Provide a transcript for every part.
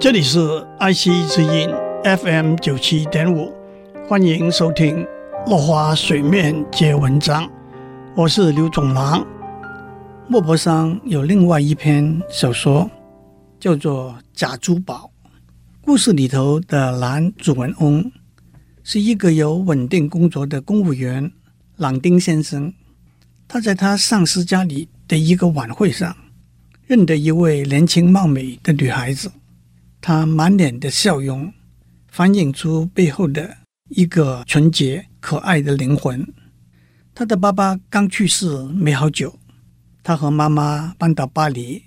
这里是爱惜之音 FM 九七点五，欢迎收听《落花水面皆文章》，我是刘总郎。莫泊桑有另外一篇小说，叫做《假珠宝》。故事里头的男主人翁是一个有稳定工作的公务员朗丁先生。他在他上司家里的一个晚会上，认得一位年轻貌美的女孩子。他满脸的笑容，反映出背后的一个纯洁可爱的灵魂。他的爸爸刚去世没好久，他和妈妈搬到巴黎。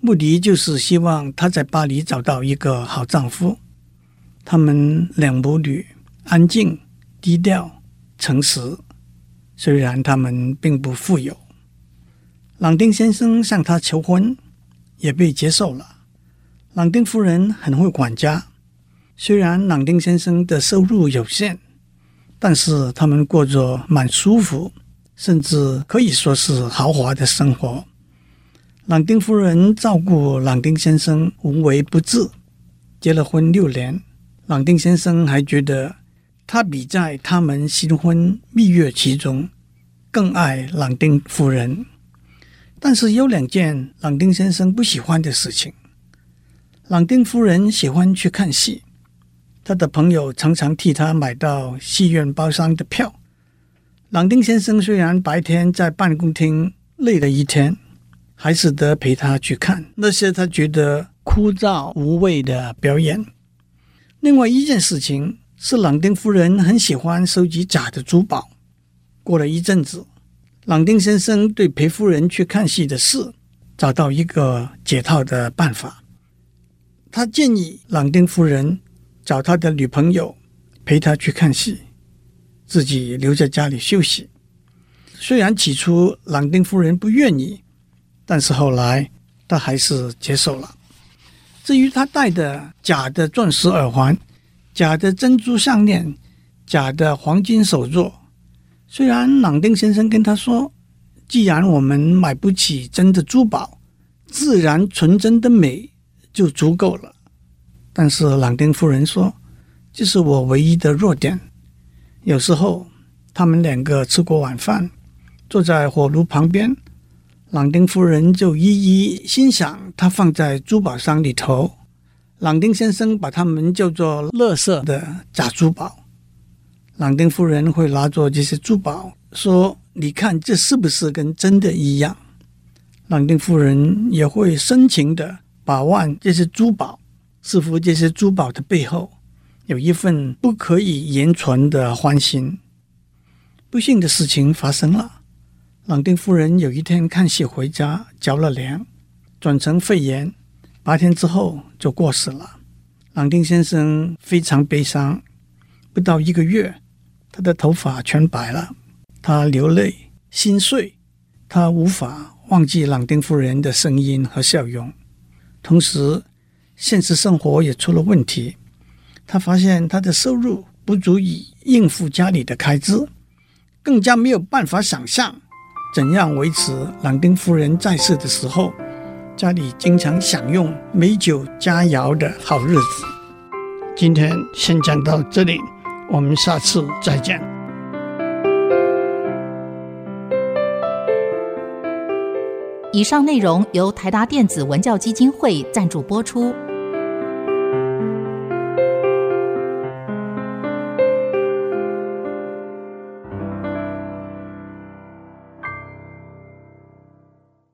目的就是希望她在巴黎找到一个好丈夫。他们两母女安静、低调、诚实。虽然他们并不富有，朗丁先生向她求婚，也被接受了。朗丁夫人很会管家。虽然朗丁先生的收入有限，但是他们过着蛮舒服，甚至可以说是豪华的生活。朗丁夫人照顾朗丁先生无微不至，结了婚六年，朗丁先生还觉得他比在他们新婚蜜月期中更爱朗丁夫人。但是有两件朗丁先生不喜欢的事情：朗丁夫人喜欢去看戏，他的朋友常常替他买到戏院包厢的票。朗丁先生虽然白天在办公厅累了一天。还是得陪他去看那些他觉得枯燥无味的表演。另外一件事情是，朗丁夫人很喜欢收集假的珠宝。过了一阵子，朗丁先生对陪夫人去看戏的事找到一个解套的办法。他建议朗丁夫人找他的女朋友陪他去看戏，自己留在家里休息。虽然起初朗丁夫人不愿意。但是后来，他还是接受了。至于他戴的假的钻石耳环、假的珍珠项链、假的黄金手镯，虽然朗丁先生跟他说：“既然我们买不起真的珠宝，自然纯真的美就足够了。”但是朗丁夫人说：“这是我唯一的弱点。”有时候，他们两个吃过晚饭，坐在火炉旁边。朗丁夫人就一一欣赏他放在珠宝箱里头。朗丁先生把他们叫做“乐色”的假珠宝。朗丁夫人会拿着这些珠宝说：“你看，这是不是跟真的一样？”朗丁夫人也会深情地把玩这些珠宝，似乎这些珠宝的背后有一份不可以言传的欢心。不幸的事情发生了。朗丁夫人有一天看戏回家，着了凉，转成肺炎，八天之后就过世了。朗丁先生非常悲伤，不到一个月，他的头发全白了。他流泪心碎，他无法忘记朗丁夫人的声音和笑容。同时，现实生活也出了问题，他发现他的收入不足以应付家里的开支，更加没有办法想象。怎样维持朗丁夫人在世的时候，家里经常享用美酒佳肴的好日子？今天先讲到这里，我们下次再见。以上内容由台达电子文教基金会赞助播出。